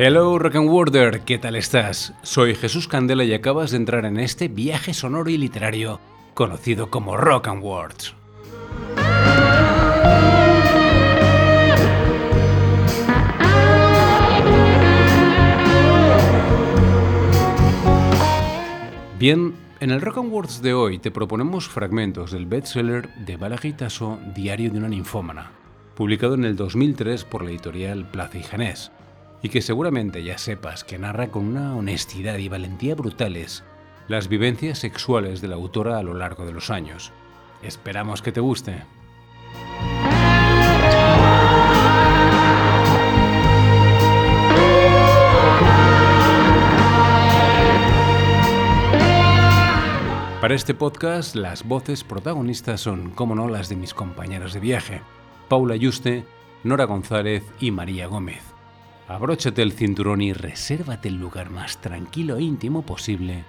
Hello Rock and Worder, ¿qué tal estás? Soy Jesús Candela y acabas de entrar en este viaje sonoro y literario conocido como Rock and Words. Bien, en el Rock and Words de hoy te proponemos fragmentos del bestseller de Balaguer Diario de una ninfómana, publicado en el 2003 por la editorial Plaza y Janés y que seguramente ya sepas que narra con una honestidad y valentía brutales las vivencias sexuales de la autora a lo largo de los años. Esperamos que te guste. Para este podcast, las voces protagonistas son, como no, las de mis compañeras de viaje, Paula Yuste, Nora González y María Gómez. Abróchate el cinturón y resérvate el lugar más tranquilo e íntimo posible,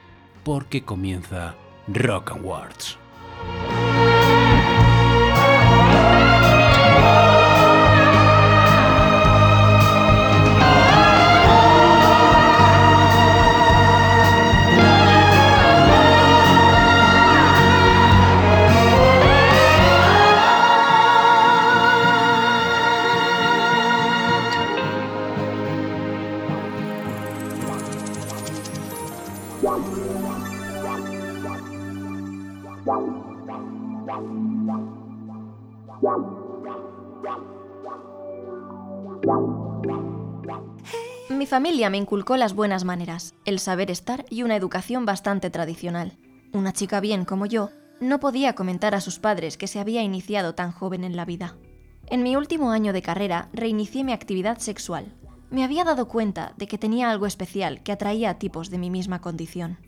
porque comienza Rock and Words. Familia me inculcó las buenas maneras, el saber estar y una educación bastante tradicional. Una chica bien como yo no podía comentar a sus padres que se había iniciado tan joven en la vida. En mi último año de carrera reinicié mi actividad sexual. Me había dado cuenta de que tenía algo especial que atraía a tipos de mi misma condición.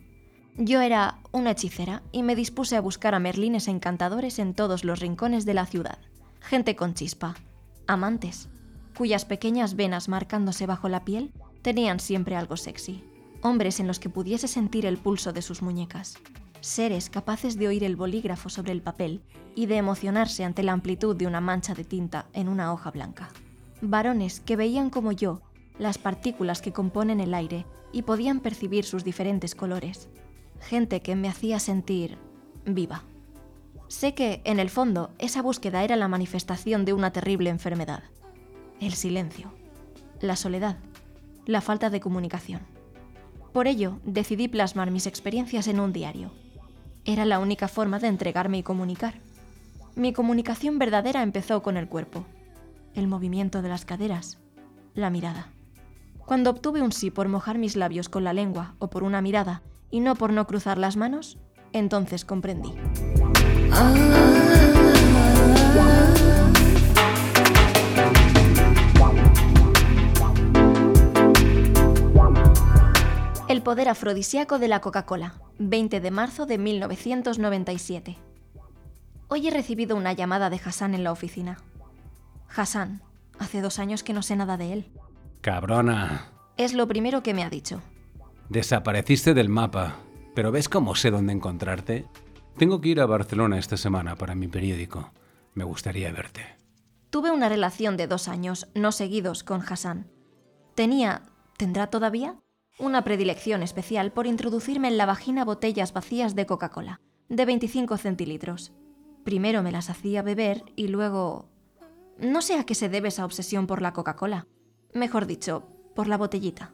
Yo era una hechicera y me dispuse a buscar a merlines encantadores en todos los rincones de la ciudad. Gente con chispa, amantes, cuyas pequeñas venas marcándose bajo la piel tenían siempre algo sexy. Hombres en los que pudiese sentir el pulso de sus muñecas. Seres capaces de oír el bolígrafo sobre el papel y de emocionarse ante la amplitud de una mancha de tinta en una hoja blanca. Varones que veían como yo las partículas que componen el aire y podían percibir sus diferentes colores. Gente que me hacía sentir viva. Sé que, en el fondo, esa búsqueda era la manifestación de una terrible enfermedad. El silencio, la soledad, la falta de comunicación. Por ello, decidí plasmar mis experiencias en un diario. Era la única forma de entregarme y comunicar. Mi comunicación verdadera empezó con el cuerpo, el movimiento de las caderas, la mirada. Cuando obtuve un sí por mojar mis labios con la lengua o por una mirada, y no por no cruzar las manos, entonces comprendí. El poder afrodisíaco de la Coca-Cola, 20 de marzo de 1997. Hoy he recibido una llamada de Hassan en la oficina. Hassan, hace dos años que no sé nada de él. Cabrona. Es lo primero que me ha dicho. Desapareciste del mapa, pero ¿ves cómo sé dónde encontrarte? Tengo que ir a Barcelona esta semana para mi periódico. Me gustaría verte. Tuve una relación de dos años, no seguidos, con Hassan. Tenía, ¿tendrá todavía? Una predilección especial por introducirme en la vagina botellas vacías de Coca-Cola, de 25 centilitros. Primero me las hacía beber y luego... No sé a qué se debe esa obsesión por la Coca-Cola. Mejor dicho, por la botellita.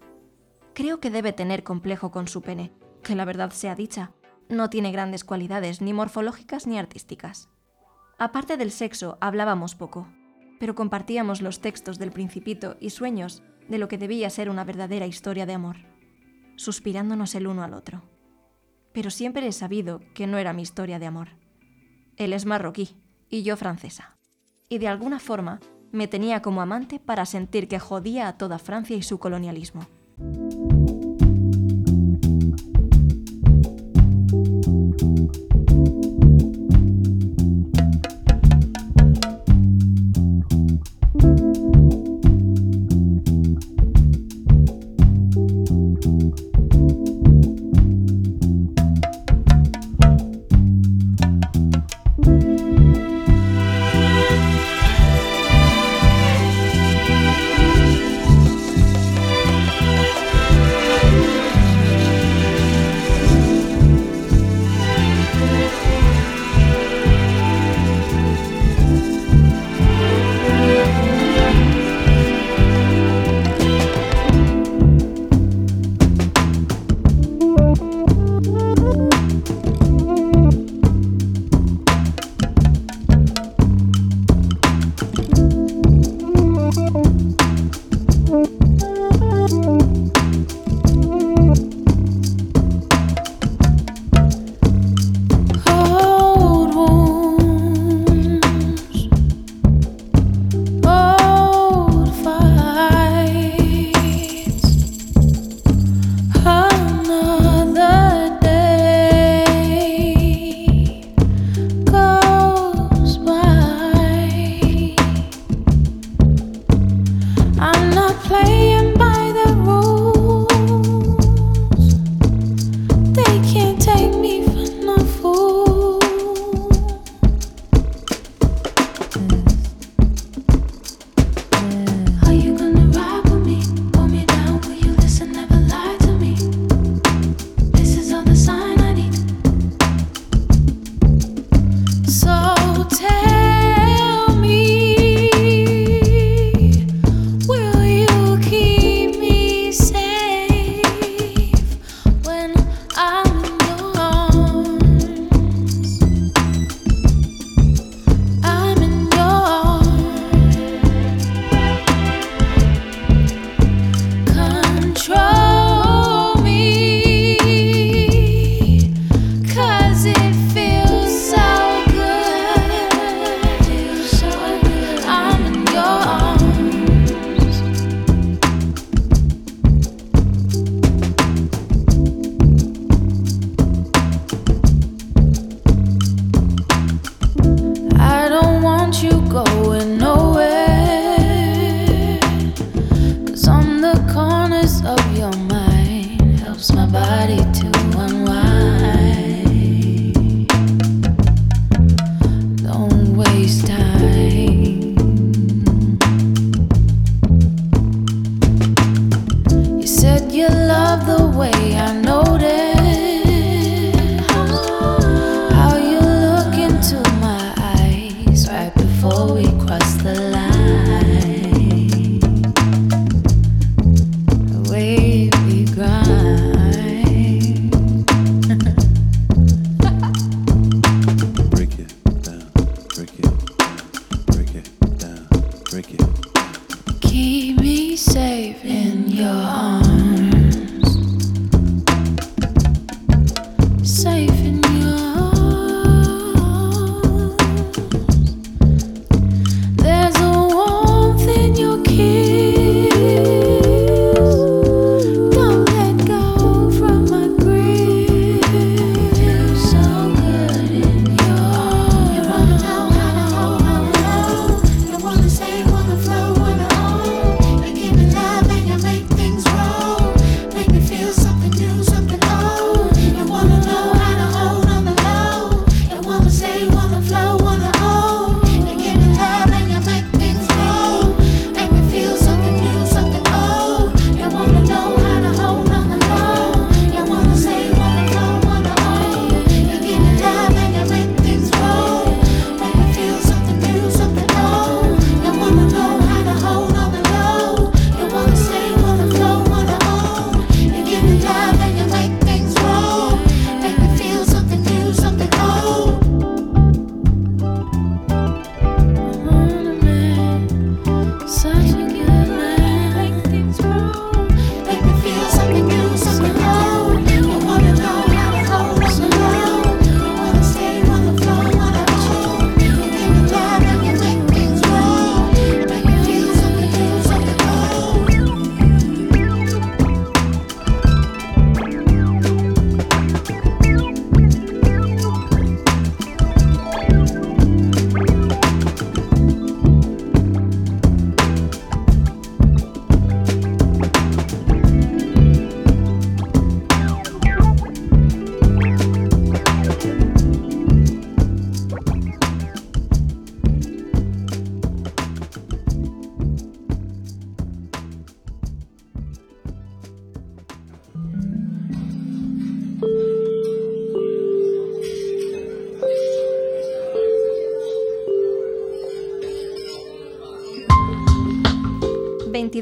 Creo que debe tener complejo con su pene, que la verdad sea dicha, no tiene grandes cualidades ni morfológicas ni artísticas. Aparte del sexo, hablábamos poco, pero compartíamos los textos del principito y sueños de lo que debía ser una verdadera historia de amor suspirándonos el uno al otro. Pero siempre he sabido que no era mi historia de amor. Él es marroquí y yo francesa. Y de alguna forma me tenía como amante para sentir que jodía a toda Francia y su colonialismo.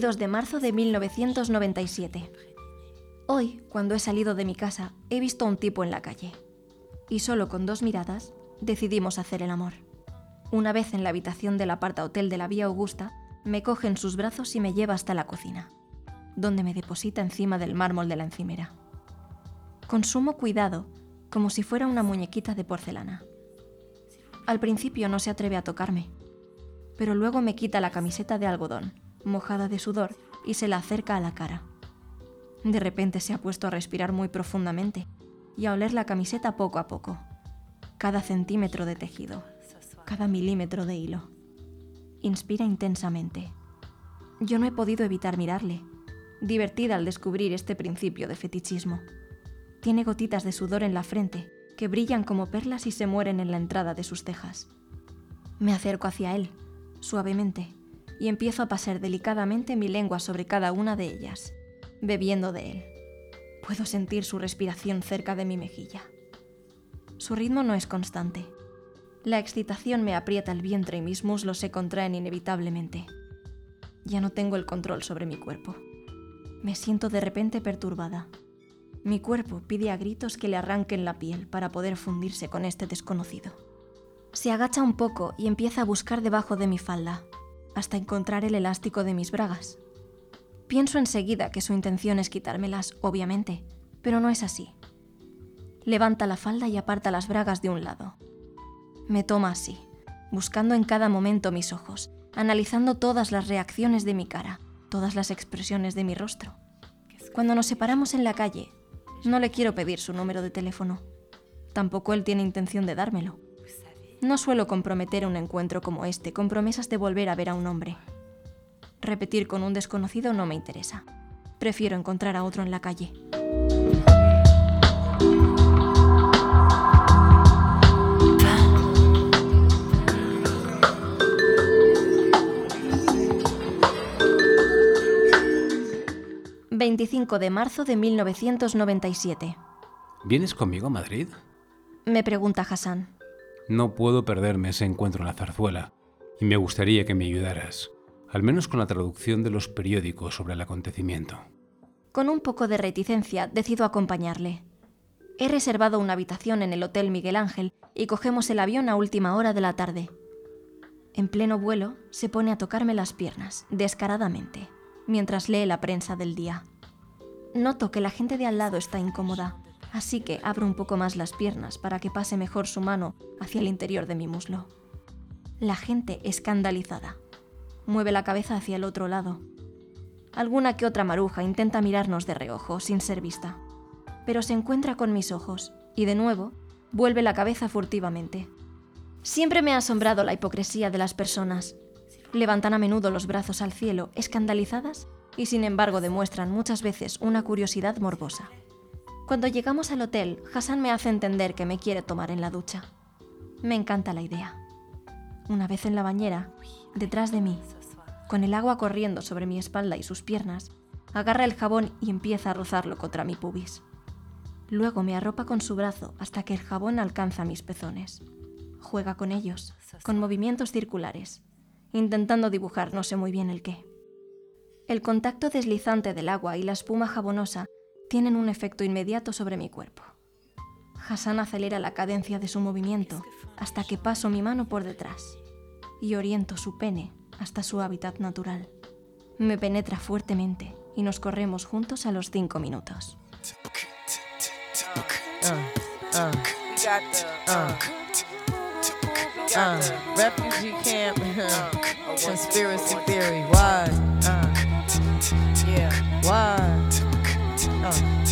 22 de marzo de 1997. Hoy, cuando he salido de mi casa, he visto a un tipo en la calle. Y solo con dos miradas decidimos hacer el amor. Una vez en la habitación del aparta hotel de la Vía Augusta, me coge en sus brazos y me lleva hasta la cocina, donde me deposita encima del mármol de la encimera. Con sumo cuidado, como si fuera una muñequita de porcelana. Al principio no se atreve a tocarme, pero luego me quita la camiseta de algodón, mojada de sudor, y se la acerca a la cara. De repente se ha puesto a respirar muy profundamente y a oler la camiseta poco a poco. Cada centímetro de tejido, cada milímetro de hilo. Inspira intensamente. Yo no he podido evitar mirarle, divertida al descubrir este principio de fetichismo. Tiene gotitas de sudor en la frente que brillan como perlas y se mueren en la entrada de sus cejas. Me acerco hacia él, suavemente, y empiezo a pasar delicadamente mi lengua sobre cada una de ellas, bebiendo de él. Puedo sentir su respiración cerca de mi mejilla. Su ritmo no es constante. La excitación me aprieta el vientre y mis muslos se contraen inevitablemente. Ya no tengo el control sobre mi cuerpo. Me siento de repente perturbada. Mi cuerpo pide a gritos que le arranquen la piel para poder fundirse con este desconocido. Se agacha un poco y empieza a buscar debajo de mi falda, hasta encontrar el elástico de mis bragas. Pienso enseguida que su intención es quitármelas, obviamente, pero no es así. Levanta la falda y aparta las bragas de un lado. Me toma así, buscando en cada momento mis ojos, analizando todas las reacciones de mi cara, todas las expresiones de mi rostro. Cuando nos separamos en la calle, no le quiero pedir su número de teléfono. Tampoco él tiene intención de dármelo. No suelo comprometer un encuentro como este con promesas de volver a ver a un hombre. Repetir con un desconocido no me interesa. Prefiero encontrar a otro en la calle. 25 de marzo de 1997. ¿Vienes conmigo a Madrid? Me pregunta Hassan. No puedo perderme ese encuentro en la zarzuela, y me gustaría que me ayudaras, al menos con la traducción de los periódicos sobre el acontecimiento. Con un poco de reticencia decido acompañarle. He reservado una habitación en el Hotel Miguel Ángel y cogemos el avión a última hora de la tarde. En pleno vuelo, se pone a tocarme las piernas, descaradamente mientras lee la prensa del día. Noto que la gente de al lado está incómoda, así que abro un poco más las piernas para que pase mejor su mano hacia el interior de mi muslo. La gente escandalizada. Mueve la cabeza hacia el otro lado. Alguna que otra maruja intenta mirarnos de reojo, sin ser vista. Pero se encuentra con mis ojos y de nuevo vuelve la cabeza furtivamente. Siempre me ha asombrado la hipocresía de las personas. Levantan a menudo los brazos al cielo, escandalizadas, y sin embargo demuestran muchas veces una curiosidad morbosa. Cuando llegamos al hotel, Hassan me hace entender que me quiere tomar en la ducha. Me encanta la idea. Una vez en la bañera, detrás de mí, con el agua corriendo sobre mi espalda y sus piernas, agarra el jabón y empieza a rozarlo contra mi pubis. Luego me arropa con su brazo hasta que el jabón alcanza mis pezones. Juega con ellos, con movimientos circulares, intentando dibujar no sé muy bien el qué. El contacto deslizante del agua y la espuma jabonosa tienen un efecto inmediato sobre mi cuerpo. Hassan acelera la cadencia de su movimiento hasta que paso mi mano por detrás y oriento su pene hasta su hábitat natural. Me penetra fuertemente y nos corremos juntos a los cinco minutos.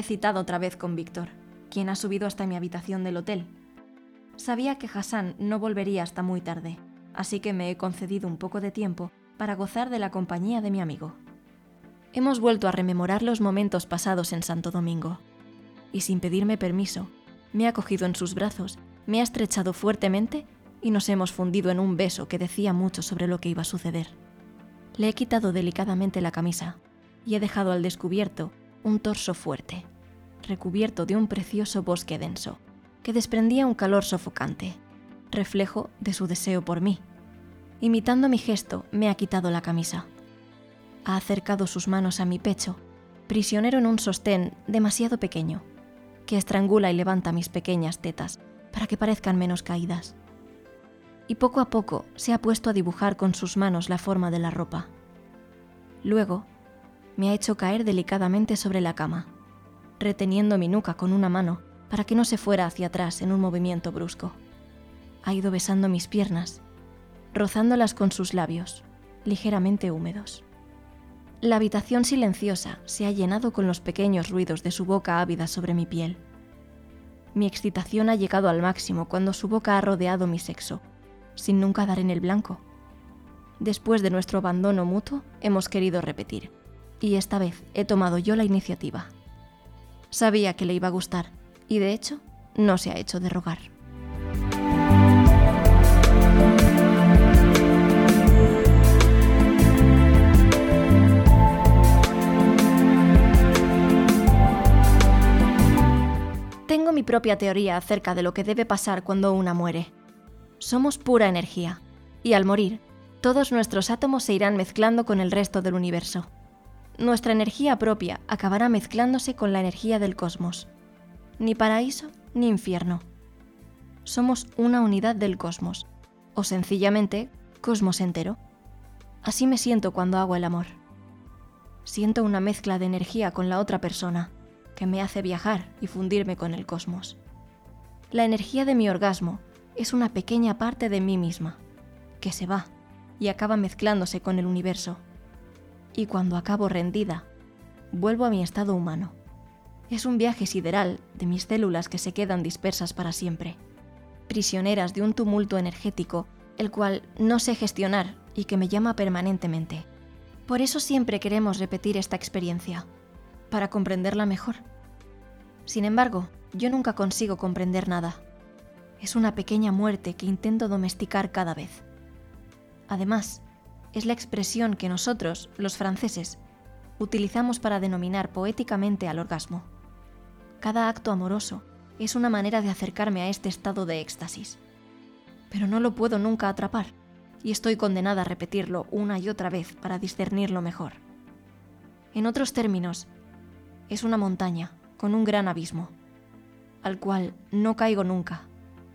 He citado otra vez con Víctor, quien ha subido hasta mi habitación del hotel. Sabía que Hassan no volvería hasta muy tarde, así que me he concedido un poco de tiempo para gozar de la compañía de mi amigo. Hemos vuelto a rememorar los momentos pasados en Santo Domingo, y sin pedirme permiso, me ha cogido en sus brazos, me ha estrechado fuertemente y nos hemos fundido en un beso que decía mucho sobre lo que iba a suceder. Le he quitado delicadamente la camisa y he dejado al descubierto un torso fuerte, recubierto de un precioso bosque denso, que desprendía un calor sofocante, reflejo de su deseo por mí. Imitando mi gesto, me ha quitado la camisa. Ha acercado sus manos a mi pecho, prisionero en un sostén demasiado pequeño, que estrangula y levanta mis pequeñas tetas para que parezcan menos caídas. Y poco a poco se ha puesto a dibujar con sus manos la forma de la ropa. Luego, me ha hecho caer delicadamente sobre la cama, reteniendo mi nuca con una mano para que no se fuera hacia atrás en un movimiento brusco. Ha ido besando mis piernas, rozándolas con sus labios, ligeramente húmedos. La habitación silenciosa se ha llenado con los pequeños ruidos de su boca ávida sobre mi piel. Mi excitación ha llegado al máximo cuando su boca ha rodeado mi sexo, sin nunca dar en el blanco. Después de nuestro abandono mutuo, hemos querido repetir, y esta vez he tomado yo la iniciativa. Sabía que le iba a gustar, y de hecho, no se ha hecho de rogar. Tengo mi propia teoría acerca de lo que debe pasar cuando una muere. Somos pura energía, y al morir, todos nuestros átomos se irán mezclando con el resto del universo. Nuestra energía propia acabará mezclándose con la energía del cosmos. Ni paraíso ni infierno. Somos una unidad del cosmos, o sencillamente cosmos entero. Así me siento cuando hago el amor. Siento una mezcla de energía con la otra persona que me hace viajar y fundirme con el cosmos. La energía de mi orgasmo es una pequeña parte de mí misma, que se va y acaba mezclándose con el universo. Y cuando acabo rendida, vuelvo a mi estado humano. Es un viaje sideral de mis células que se quedan dispersas para siempre, prisioneras de un tumulto energético el cual no sé gestionar y que me llama permanentemente. Por eso siempre queremos repetir esta experiencia, para comprenderla mejor. Sin embargo, yo nunca consigo comprender nada. Es una pequeña muerte que intento domesticar cada vez. Además, es la expresión que nosotros, los franceses, utilizamos para denominar poéticamente al orgasmo. Cada acto amoroso es una manera de acercarme a este estado de éxtasis pero no lo puedo nunca atrapar, y estoy condenada a repetirlo una y otra vez para discernirlo mejor. En otros términos, es una montaña con un gran abismo, al cual no caigo nunca,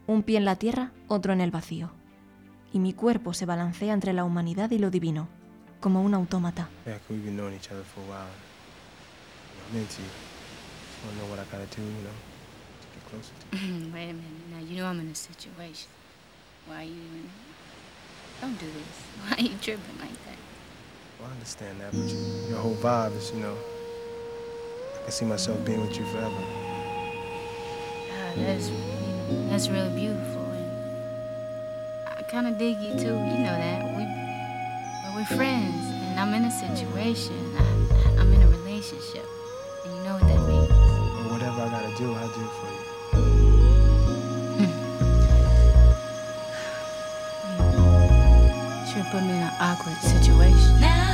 un pie en la tierra, otro en el vacío, y mi cuerpo se balancea entre la humanidad y lo divino, como un autómata. Why are you even... Don't do this. Why are you tripping like that? Well, I understand that, but you, your whole vibe is, you know, I can see myself being with you forever. Ah, that's, you know, that's really beautiful. And I kind of dig you too. You know that. We, but we're friends, and I'm in a situation. I, I'm in a relationship, and you know what that means. Well, whatever I gotta do, I'll do it for you. Should put me in an awkward situation. Now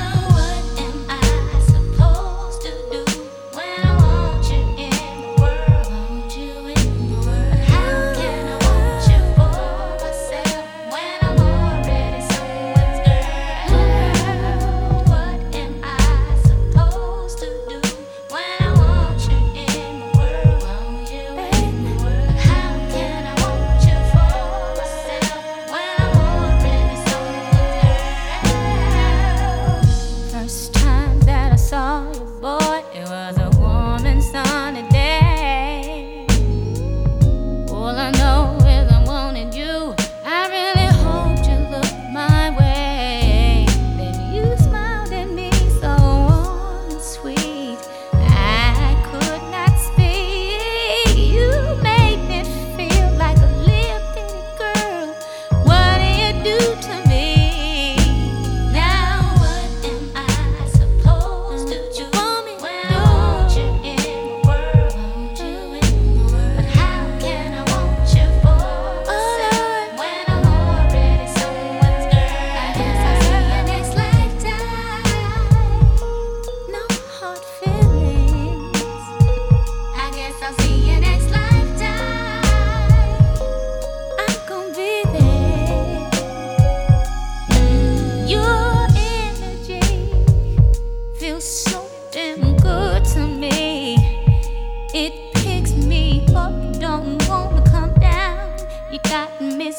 You got me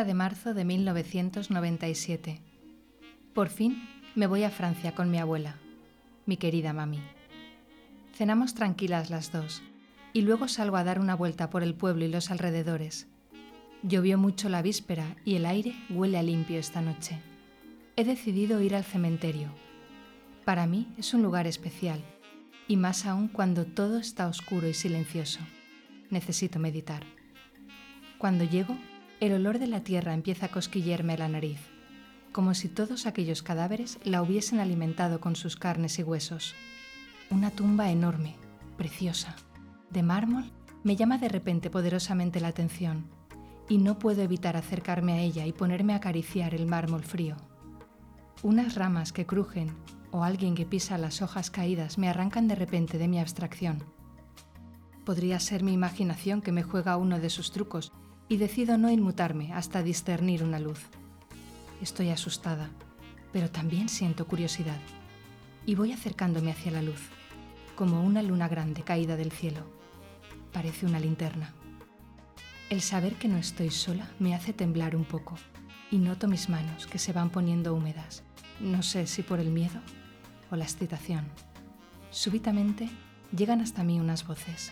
30 de marzo de 1997. Por fin me voy a Francia con mi abuela, mi querida mami. Cenamos tranquilas las dos y luego salgo a dar una vuelta por el pueblo y los alrededores. Llovió mucho la víspera y el aire huele a limpio esta noche. He decidido ir al cementerio. Para mí es un lugar especial, y más aún cuando todo está oscuro y silencioso. Necesito meditar. Cuando llego, el olor de la tierra empieza a cosquillarme la nariz, como si todos aquellos cadáveres la hubiesen alimentado con sus carnes y huesos. Una tumba enorme, preciosa, de mármol, me llama de repente poderosamente la atención, y no puedo evitar acercarme a ella y ponerme a acariciar el mármol frío. Unas ramas que crujen o alguien que pisa las hojas caídas me arrancan de repente de mi abstracción. Podría ser mi imaginación que me juega uno de sus trucos y decido no inmutarme hasta discernir una luz. Estoy asustada, pero también siento curiosidad y voy acercándome hacia la luz, como una luna grande caída del cielo. Parece una linterna. El saber que no estoy sola me hace temblar un poco y noto mis manos que se van poniendo húmedas no sé si por el miedo o la excitación. Súbitamente llegan hasta mí unas voces.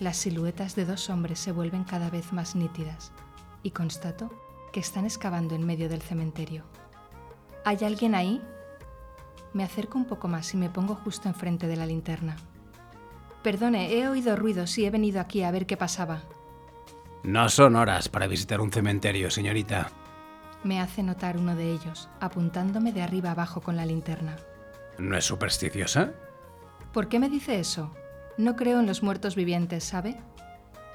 Las siluetas de dos hombres se vuelven cada vez más nítidas y constato que están excavando en medio del cementerio. ¿Hay alguien ahí? Me acerco un poco más y me pongo justo enfrente de la linterna. Perdone, he oído ruidos y he venido aquí a ver qué pasaba. No son horas para visitar un cementerio, señorita me hace notar uno de ellos, apuntándome de arriba abajo con la linterna. ¿No es supersticiosa? ¿Por qué me dice eso? No creo en los muertos vivientes, ¿sabe?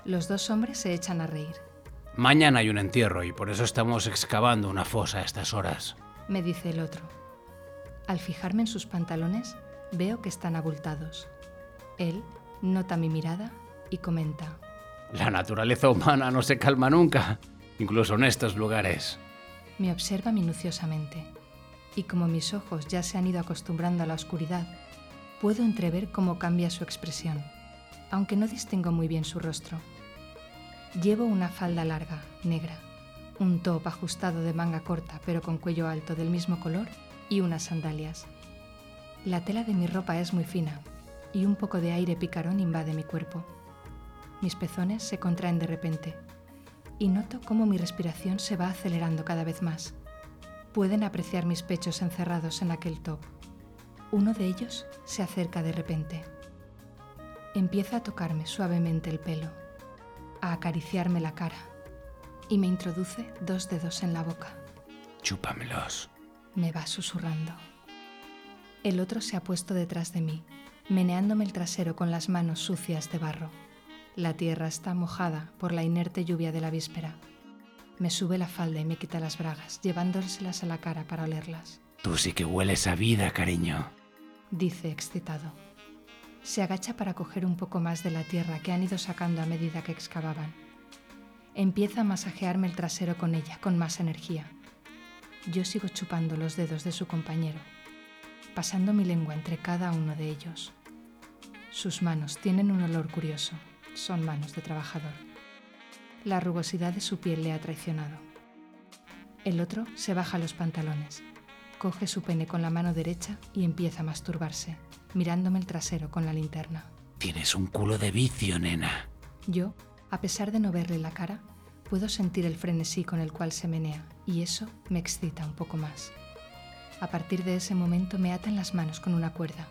Los dos hombres se echan a reír. Mañana hay un entierro y por eso estamos excavando una fosa a estas horas, me dice el otro. Al fijarme en sus pantalones, veo que están abultados. Él nota mi mirada y comenta. La naturaleza humana no se calma nunca, incluso en estos lugares me observa minuciosamente, y como mis ojos ya se han ido acostumbrando a la oscuridad, puedo entrever cómo cambia su expresión, aunque no distingo muy bien su rostro. Llevo una falda larga, negra, un top ajustado de manga corta pero con cuello alto del mismo color y unas sandalias. La tela de mi ropa es muy fina y un poco de aire picarón invade mi cuerpo. Mis pezones se contraen de repente y noto cómo mi respiración se va acelerando cada vez más. Pueden apreciar mis pechos encerrados en aquel top. Uno de ellos se acerca de repente. Empieza a tocarme suavemente el pelo, a acariciarme la cara y me introduce dos dedos en la boca. Chúpamelos. Me va susurrando. El otro se ha puesto detrás de mí, meneándome el trasero con las manos sucias de barro. La tierra está mojada por la inerte lluvia de la víspera. Me sube la falda y me quita las bragas, llevándoselas a la cara para olerlas. Tú sí que hueles a vida, cariño, dice excitado. Se agacha para coger un poco más de la tierra que han ido sacando a medida que excavaban. Empieza a masajearme el trasero con ella, con más energía. Yo sigo chupando los dedos de su compañero, pasando mi lengua entre cada uno de ellos. Sus manos tienen un olor curioso son manos de trabajador. La rugosidad de su piel le ha traicionado. El otro se baja los pantalones, coge su pene con la mano derecha y empieza a masturbarse, mirándome el trasero con la linterna. Tienes un culo de vicio, nena. Yo, a pesar de no verle la cara, puedo sentir el frenesí con el cual se menea y eso me excita un poco más. A partir de ese momento me atan las manos con una cuerda.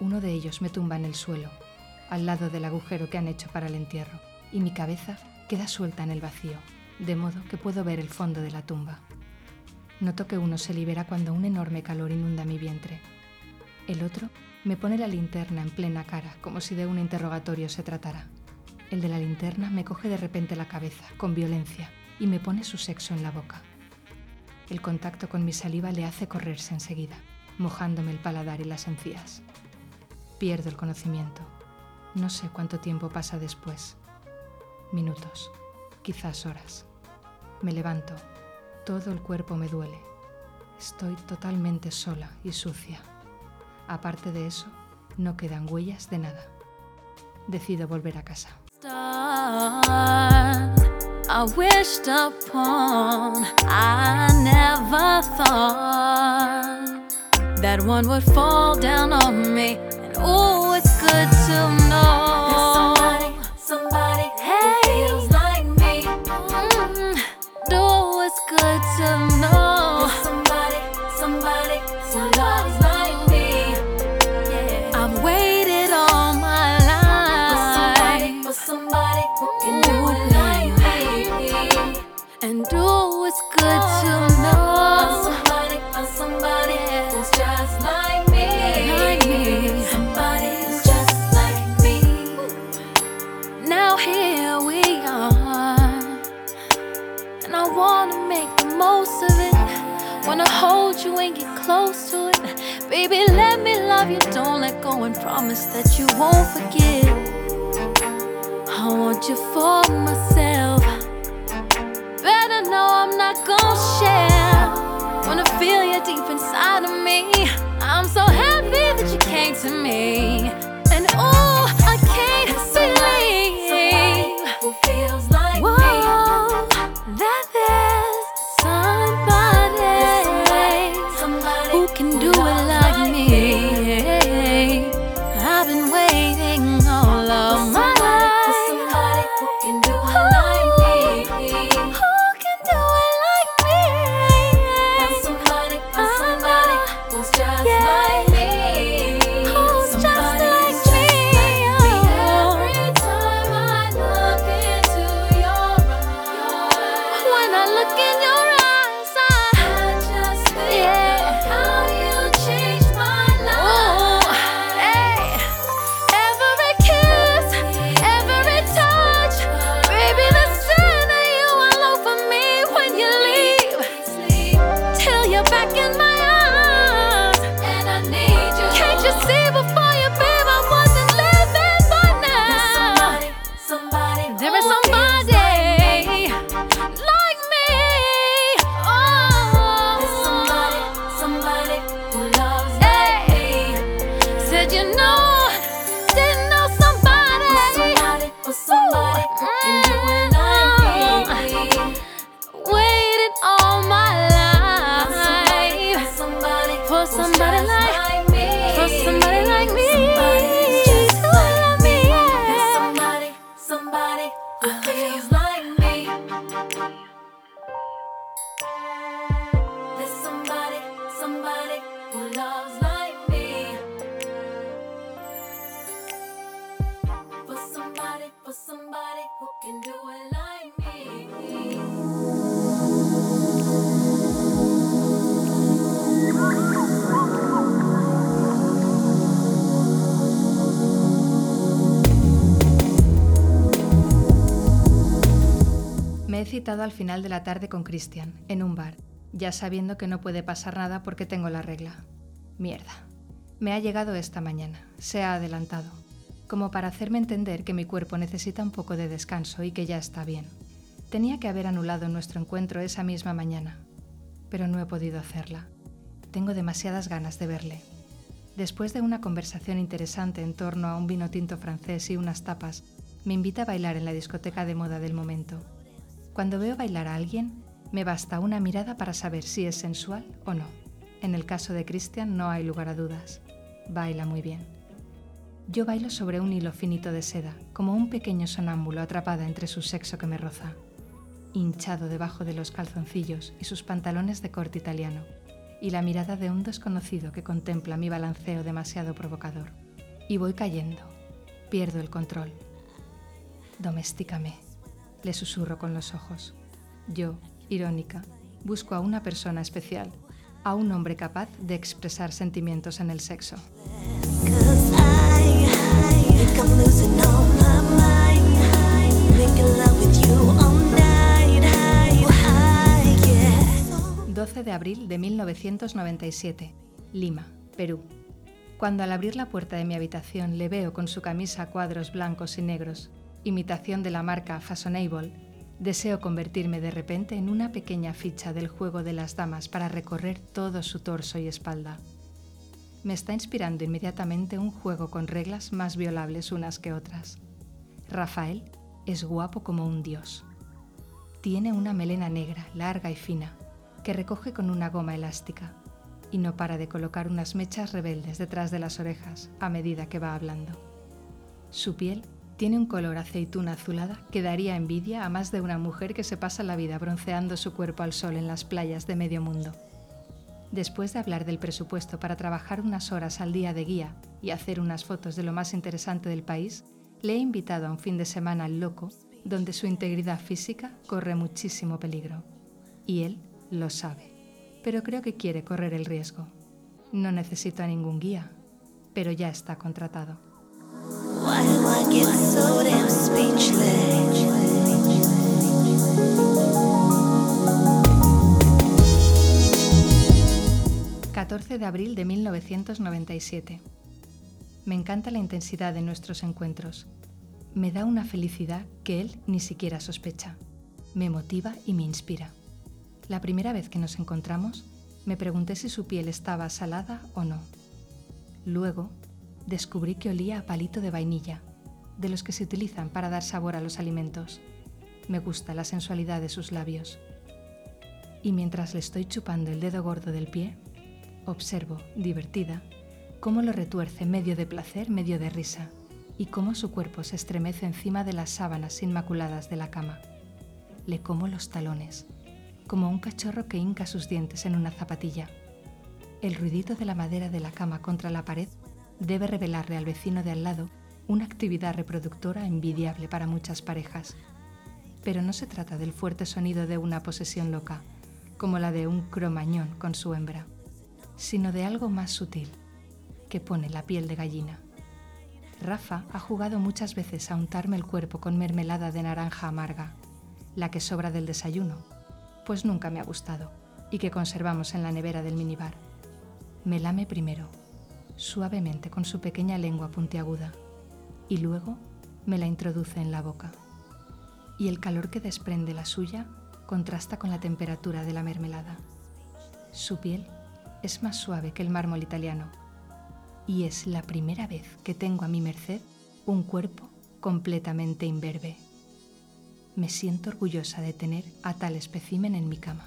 Uno de ellos me tumba en el suelo al lado del agujero que han hecho para el entierro, y mi cabeza queda suelta en el vacío, de modo que puedo ver el fondo de la tumba. Noto que uno se libera cuando un enorme calor inunda mi vientre. El otro me pone la linterna en plena cara, como si de un interrogatorio se tratara. El de la linterna me coge de repente la cabeza, con violencia, y me pone su sexo en la boca. El contacto con mi saliva le hace correrse enseguida, mojándome el paladar y las encías. Pierdo el conocimiento no sé cuánto tiempo pasa después. Minutos, quizás horas. Me levanto. Todo el cuerpo me duele. Estoy totalmente sola y sucia. Aparte de eso, no quedan huellas de nada. Decido volver a casa. Oh, it's good to know. Somebody, for somebody who's just like me. Like me. Somebody who's just like me. Now here we are. And I wanna make the most of it. Wanna hold you and get close to it. Baby, let me love you. Don't let go and promise that you won't forget. I want you for myself. Not gonna share. Wanna feel you deep inside of me. I'm so happy that you came to me. Citado al final de la tarde con Christian, en un bar, ya sabiendo que no puede pasar nada porque tengo la regla. Mierda. Me ha llegado esta mañana, se ha adelantado, como para hacerme entender que mi cuerpo necesita un poco de descanso y que ya está bien. Tenía que haber anulado nuestro encuentro esa misma mañana, pero no he podido hacerla. Tengo demasiadas ganas de verle. Después de una conversación interesante en torno a un vino tinto francés y unas tapas, me invita a bailar en la discoteca de moda del momento. Cuando veo bailar a alguien, me basta una mirada para saber si es sensual o no. En el caso de Christian no hay lugar a dudas. Baila muy bien. Yo bailo sobre un hilo finito de seda, como un pequeño sonámbulo atrapada entre su sexo que me roza, hinchado debajo de los calzoncillos y sus pantalones de corte italiano, y la mirada de un desconocido que contempla mi balanceo demasiado provocador. Y voy cayendo. Pierdo el control. Domésticame, le susurro con los ojos. Yo, irónica, busco a una persona especial, a un hombre capaz de expresar sentimientos en el sexo. Cause I, I think I'm losing all my mind. Making love with you all night. I, I, yeah. 12 de abril de 1997, Lima, Perú. Cuando al abrir la puerta de mi habitación le veo con su camisa cuadros blancos y negros, imitación de la marca Fashionable, deseo convertirme de repente en una pequeña ficha del juego de las damas para recorrer todo su torso y espalda. Me está inspirando inmediatamente un juego con reglas más violables unas que otras. Rafael es guapo como un dios. Tiene una melena negra, larga y fina, que recoge con una goma elástica, y no para de colocar unas mechas rebeldes detrás de las orejas a medida que va hablando. Su piel tiene un color aceituna azulada que daría envidia a más de una mujer que se pasa la vida bronceando su cuerpo al sol en las playas de medio mundo. Después de hablar del presupuesto para trabajar unas horas al día de guía y hacer unas fotos de lo más interesante del país, le he invitado a un fin de semana al loco, donde su integridad física corre muchísimo peligro. Y él lo sabe, pero creo que quiere correr el riesgo. No necesito a ningún guía, pero ya está contratado. 14 de abril de 1997. Me encanta la intensidad de nuestros encuentros. Me da una felicidad que él ni siquiera sospecha. Me motiva y me inspira. La primera vez que nos encontramos, me pregunté si su piel estaba salada o no. Luego, descubrí que olía a palito de vainilla, de los que se utilizan para dar sabor a los alimentos. Me gusta la sensualidad de sus labios. Y mientras le estoy chupando el dedo gordo del pie, observo, divertida, cómo lo retuerce medio de placer, medio de risa, y cómo su cuerpo se estremece encima de las sábanas inmaculadas de la cama. Le como los talones, como un cachorro que hinca sus dientes en una zapatilla. El ruidito de la madera de la cama contra la pared debe revelarle al vecino de al lado una actividad reproductora envidiable para muchas parejas. Pero no se trata del fuerte sonido de una posesión loca, como la de un cromañón con su hembra, sino de algo más sutil, que pone la piel de gallina. Rafa ha jugado muchas veces a untarme el cuerpo con mermelada de naranja amarga, la que sobra del desayuno, pues nunca me ha gustado, y que conservamos en la nevera del minibar. Me lame primero, suavemente con su pequeña lengua puntiaguda, y luego me la introduce en la boca. Y el calor que desprende la suya contrasta con la temperatura de la mermelada. Su piel es más suave que el mármol italiano y es la primera vez que tengo a mi merced un cuerpo completamente imberbe. Me siento orgullosa de tener a tal espécimen en mi cama.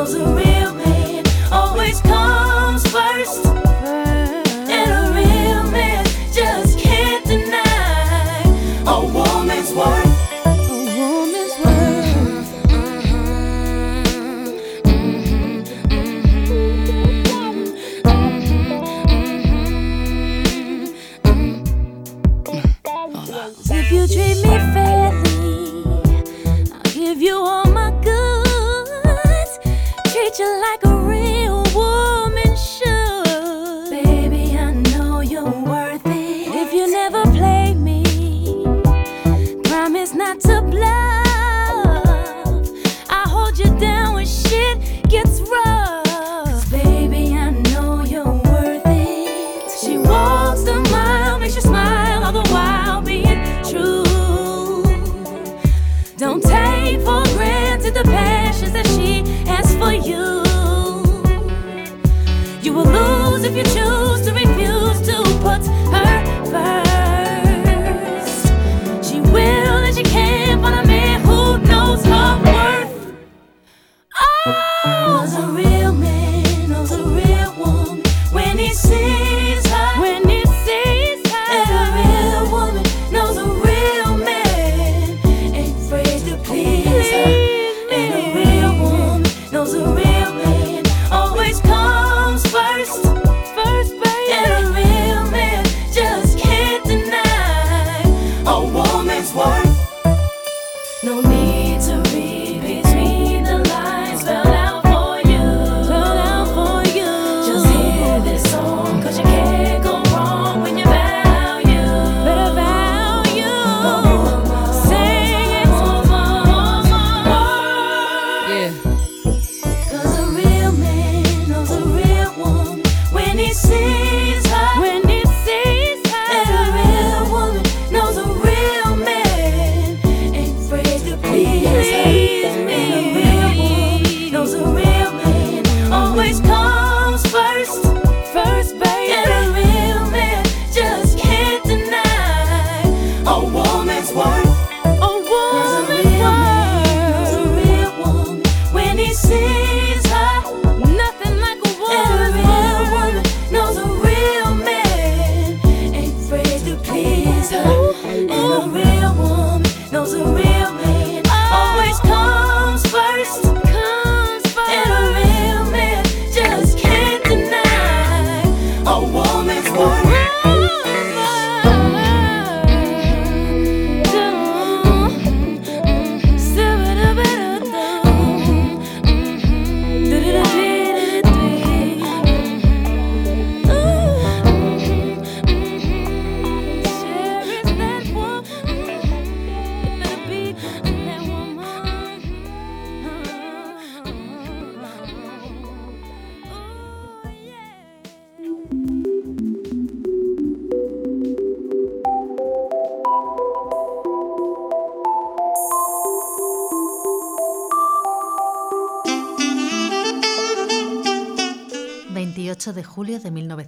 Doesn't mean.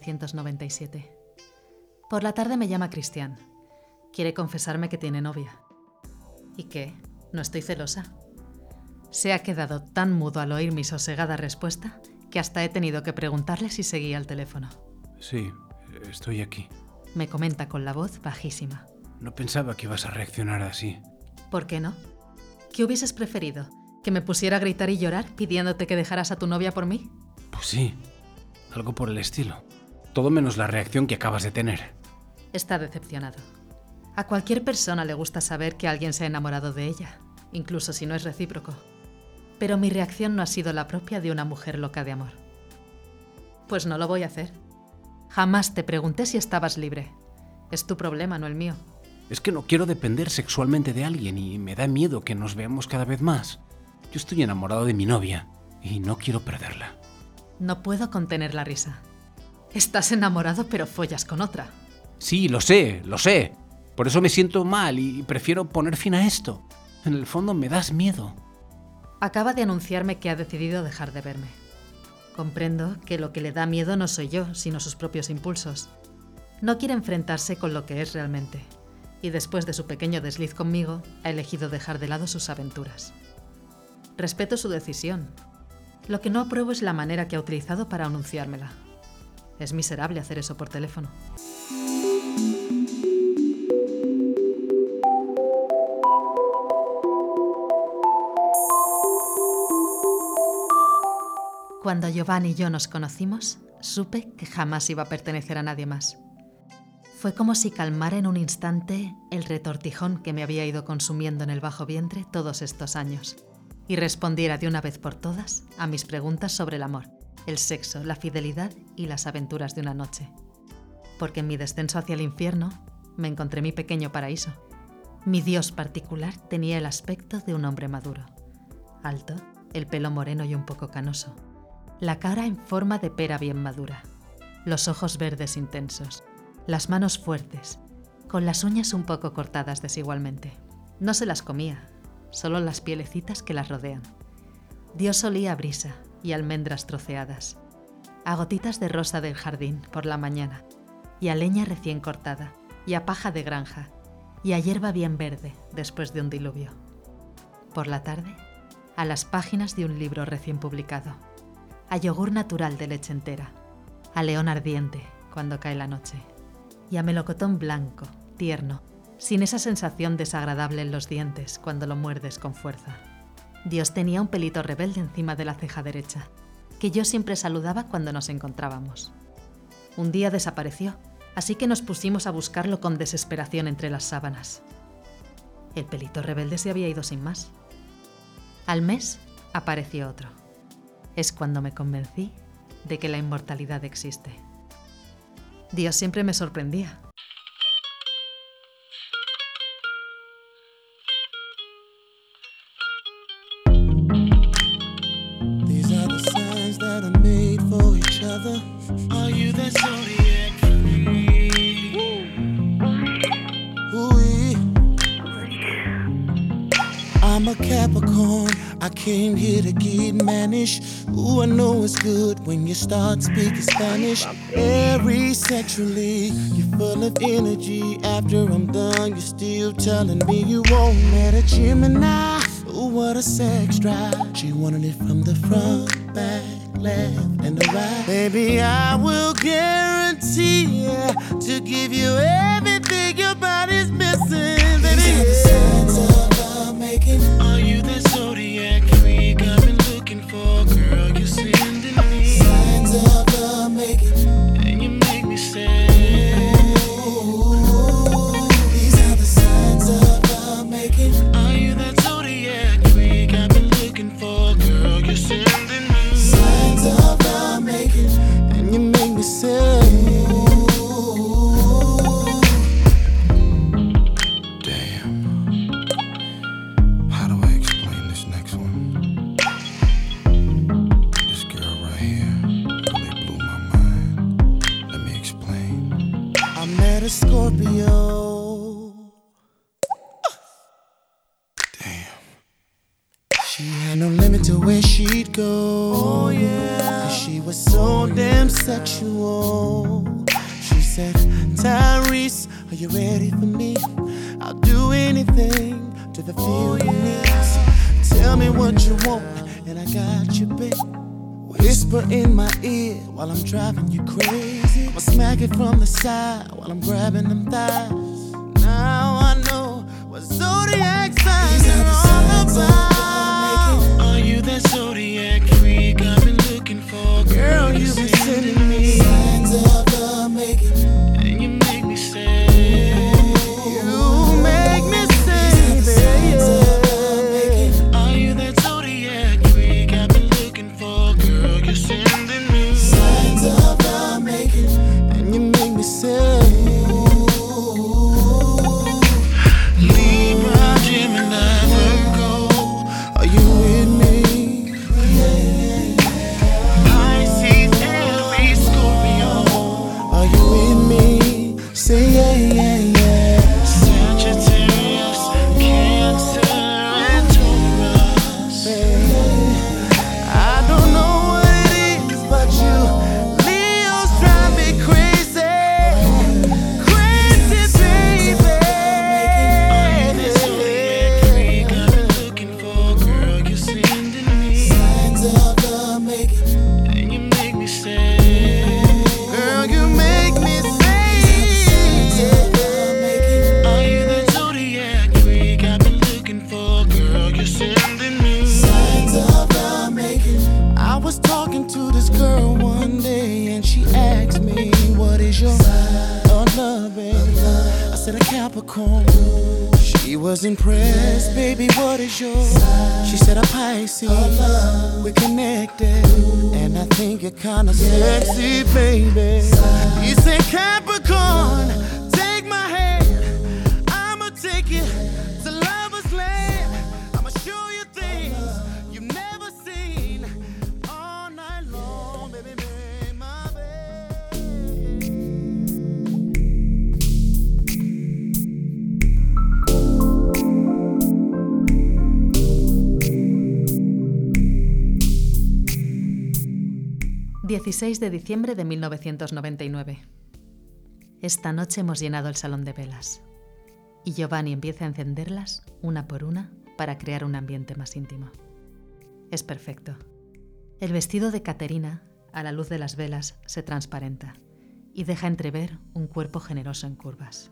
1997. Por la tarde me llama Cristian. Quiere confesarme que tiene novia. ¿Y qué? ¿No estoy celosa? Se ha quedado tan mudo al oír mi sosegada respuesta que hasta he tenido que preguntarle si seguía el teléfono. Sí, estoy aquí. Me comenta con la voz bajísima. No pensaba que ibas a reaccionar así. ¿Por qué no? ¿Qué hubieses preferido? ¿Que me pusiera a gritar y llorar pidiéndote que dejaras a tu novia por mí? Pues sí, algo por el estilo. Todo menos la reacción que acabas de tener. Está decepcionado. A cualquier persona le gusta saber que alguien se ha enamorado de ella, incluso si no es recíproco. Pero mi reacción no ha sido la propia de una mujer loca de amor. Pues no lo voy a hacer. Jamás te pregunté si estabas libre. Es tu problema, no el mío. Es que no quiero depender sexualmente de alguien y me da miedo que nos veamos cada vez más. Yo estoy enamorado de mi novia y no quiero perderla. No puedo contener la risa. Estás enamorado pero follas con otra. Sí, lo sé, lo sé. Por eso me siento mal y prefiero poner fin a esto. En el fondo me das miedo. Acaba de anunciarme que ha decidido dejar de verme. Comprendo que lo que le da miedo no soy yo, sino sus propios impulsos. No quiere enfrentarse con lo que es realmente. Y después de su pequeño desliz conmigo, ha elegido dejar de lado sus aventuras. Respeto su decisión. Lo que no apruebo es la manera que ha utilizado para anunciármela. Es miserable hacer eso por teléfono. Cuando Giovanni y yo nos conocimos, supe que jamás iba a pertenecer a nadie más. Fue como si calmara en un instante el retortijón que me había ido consumiendo en el bajo vientre todos estos años y respondiera de una vez por todas a mis preguntas sobre el amor, el sexo, la fidelidad y las aventuras de una noche. Porque en mi descenso hacia el infierno me encontré mi pequeño paraíso. Mi dios particular tenía el aspecto de un hombre maduro, alto, el pelo moreno y un poco canoso, la cara en forma de pera bien madura, los ojos verdes intensos, las manos fuertes, con las uñas un poco cortadas desigualmente. No se las comía, solo las pielecitas que las rodean. Dios olía a brisa y almendras troceadas, a gotitas de rosa del jardín por la mañana, y a leña recién cortada, y a paja de granja, y a hierba bien verde después de un diluvio. Por la tarde, a las páginas de un libro recién publicado, a yogur natural de leche entera, a león ardiente cuando cae la noche, y a melocotón blanco, tierno, sin esa sensación desagradable en los dientes cuando lo muerdes con fuerza. Dios tenía un pelito rebelde encima de la ceja derecha, que yo siempre saludaba cuando nos encontrábamos. Un día desapareció, así que nos pusimos a buscarlo con desesperación entre las sábanas. El pelito rebelde se había ido sin más. Al mes apareció otro. Es cuando me convencí de que la inmortalidad existe. Dios siempre me sorprendía. Get mannish. Ooh, I know it's good when you start speaking Spanish. Very sexually, you're full of energy. After I'm done, you're still telling me you won't let a Gemini. Ooh, what a sex drive. She wanted it from the front, back, left, and the right. Baby, I will guarantee yeah, to give you everything your body's missing. While I'm driving you crazy. I'ma smack it from the side while I'm grabbing them thighs. Now I know what zodiac was impressed, baby. What is yours? She said a Pisces. We're connected, and I think you're kinda sexy, baby. You said Capricorn, take my hand. I'ma take you 16 de diciembre de 1999. Esta noche hemos llenado el salón de velas y Giovanni empieza a encenderlas una por una para crear un ambiente más íntimo. Es perfecto. El vestido de Caterina, a la luz de las velas, se transparenta y deja entrever un cuerpo generoso en curvas.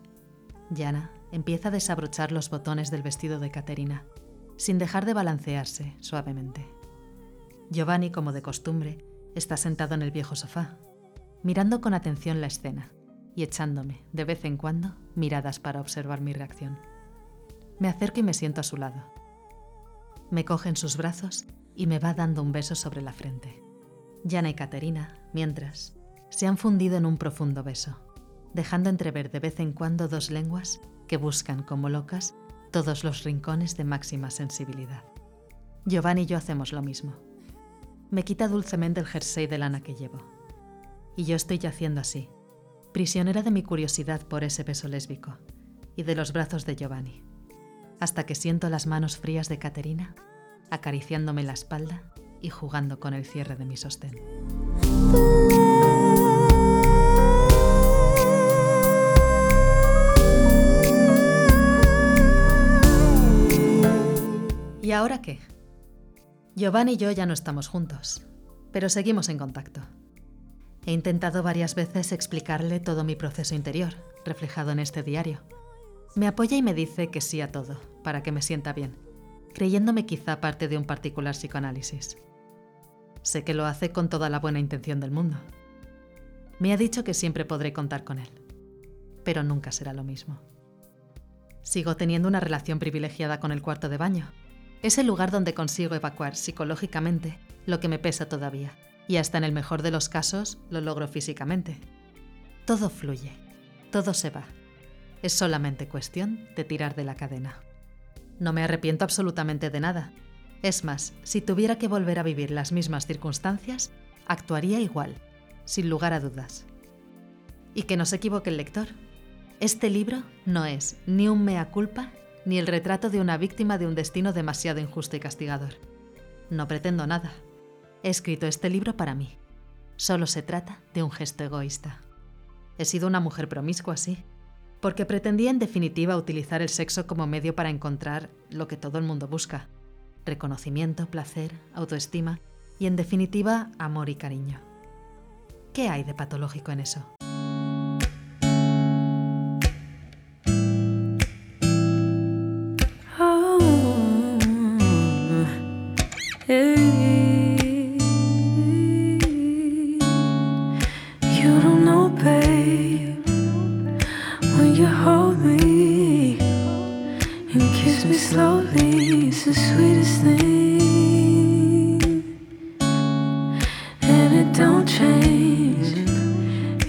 Yana empieza a desabrochar los botones del vestido de Caterina, sin dejar de balancearse suavemente. Giovanni, como de costumbre, está sentado en el viejo sofá, mirando con atención la escena y echándome, de vez en cuando, miradas para observar mi reacción. Me acerco y me siento a su lado. Me coge en sus brazos y me va dando un beso sobre la frente. Yana y Caterina, mientras, se han fundido en un profundo beso, dejando entrever de vez en cuando dos lenguas que buscan como locas todos los rincones de máxima sensibilidad. Giovanni y yo hacemos lo mismo. Me quita dulcemente el jersey de lana que llevo. Y yo estoy yaciendo así, prisionera de mi curiosidad por ese beso lésbico y de los brazos de Giovanni, hasta que siento las manos frías de Caterina acariciándome la espalda y jugando con el cierre de mi sostén. ¿Y ahora qué? Giovanni y yo ya no estamos juntos, pero seguimos en contacto. He intentado varias veces explicarle todo mi proceso interior, reflejado en este diario. Me apoya y me dice que sí a todo, para que me sienta bien, creyéndome quizá parte de un particular psicoanálisis. Sé que lo hace con toda la buena intención del mundo. Me ha dicho que siempre podré contar con él, pero nunca será lo mismo. Sigo teniendo una relación privilegiada con el cuarto de baño. Es el lugar donde consigo evacuar psicológicamente lo que me pesa todavía y hasta en el mejor de los casos lo logro físicamente. Todo fluye, todo se va. Es solamente cuestión de tirar de la cadena. No me arrepiento absolutamente de nada. Es más, si tuviera que volver a vivir las mismas circunstancias, actuaría igual, sin lugar a dudas. Y que no se equivoque el lector. Este libro no es ni un mea culpa ni el retrato de una víctima de un destino demasiado injusto y castigador. No pretendo nada. He escrito este libro para mí. Solo se trata de un gesto egoísta. He sido una mujer promiscua, sí, porque pretendía en definitiva utilizar el sexo como medio para encontrar lo que todo el mundo busca. Reconocimiento, placer, autoestima y en definitiva amor y cariño. ¿Qué hay de patológico en eso?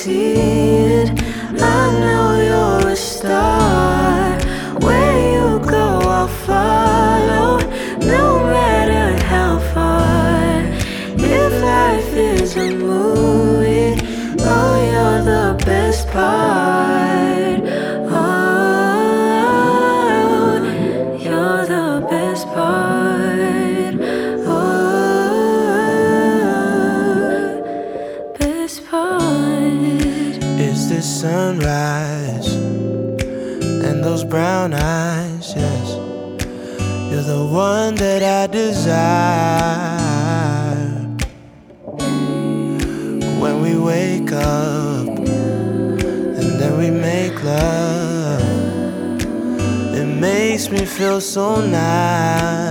see it. I know you're a star. Brown eyes? Yes, you're the one that I desire. When we wake up and then we make love, it makes me feel so nice.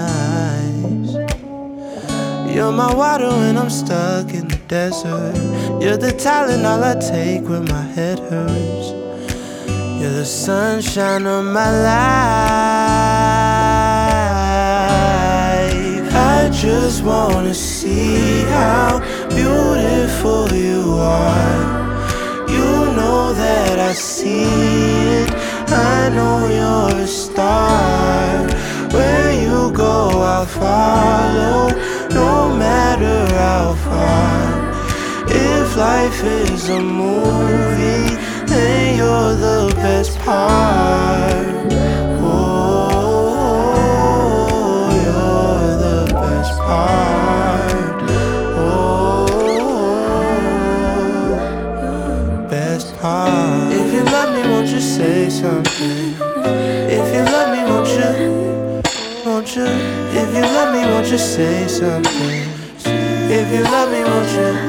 You're my water when I'm stuck in the desert. You're the talent all I take when my head hurts. You're the sunshine of my life. I just wanna see how beautiful you are. You know that I see it. I know you're a star. Where you go, I'll follow, no matter how far. If life is a movie, then you're the best part. Oh, you're the best part. Oh, best part. If you love me, won't you say something? If you love me, won't you? Won't you? If you love me, won't you say something? If you love me, won't you?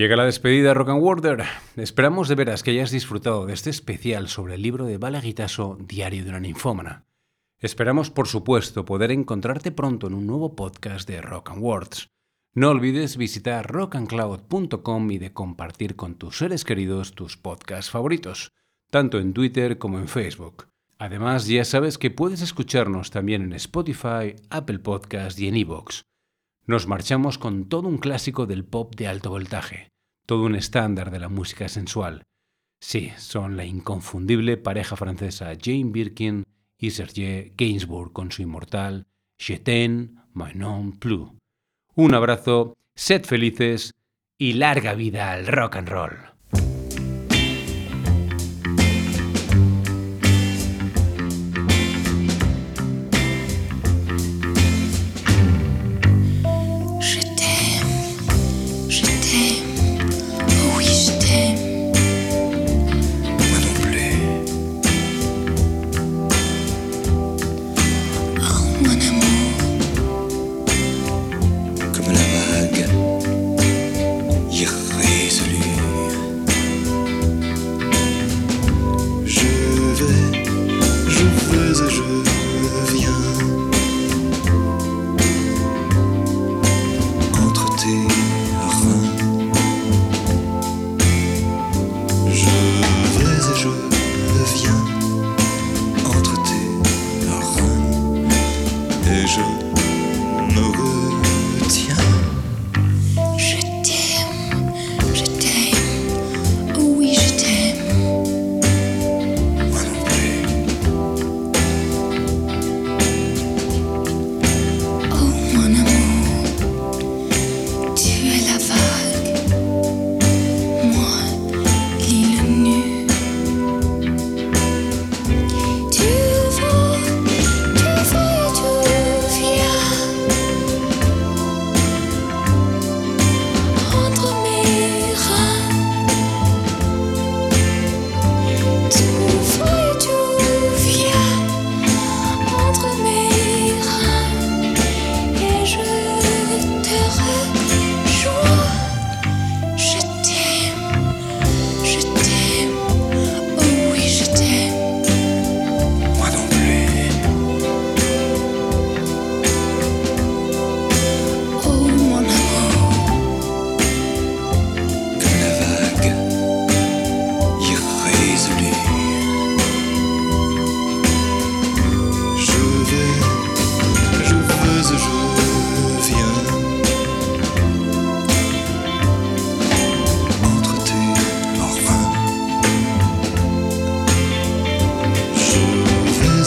Llega la despedida Rock and. Esperamos de veras que hayas disfrutado de este especial sobre el libro de Bala Guitaso, Diario de una ninfómana. Esperamos, por supuesto, poder encontrarte pronto en un nuevo podcast de Rock and Words. No olvides visitar rockandcloud.com y de compartir con tus seres queridos tus podcasts favoritos, tanto en Twitter como en Facebook. Además, ya sabes que puedes escucharnos también en Spotify, Apple Podcast y en iVoox. Nos marchamos con todo un clásico del pop de alto voltaje, todo un estándar de la música sensual. Sí, son la inconfundible pareja francesa Jane Birkin y Serge Gainsbourg con su inmortal Je t'aime, my non plus. Un abrazo, sed felices y larga vida al rock and roll.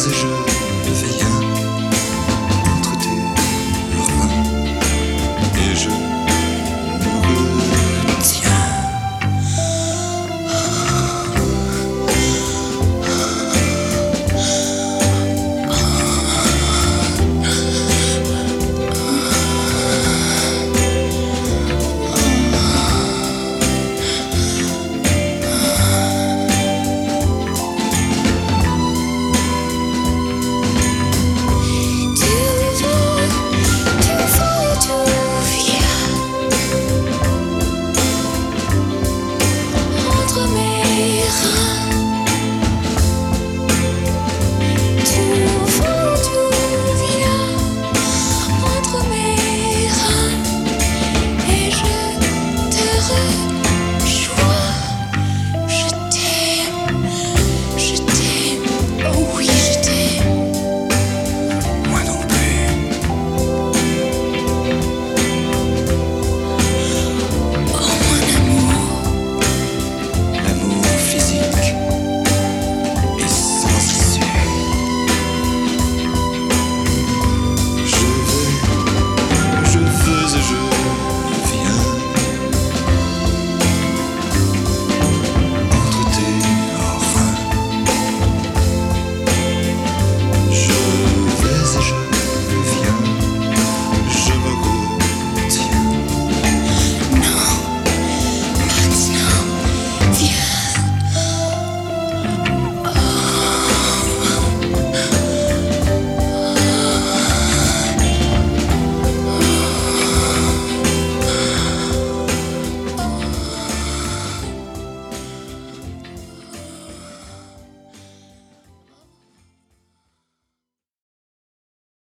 ces jeux.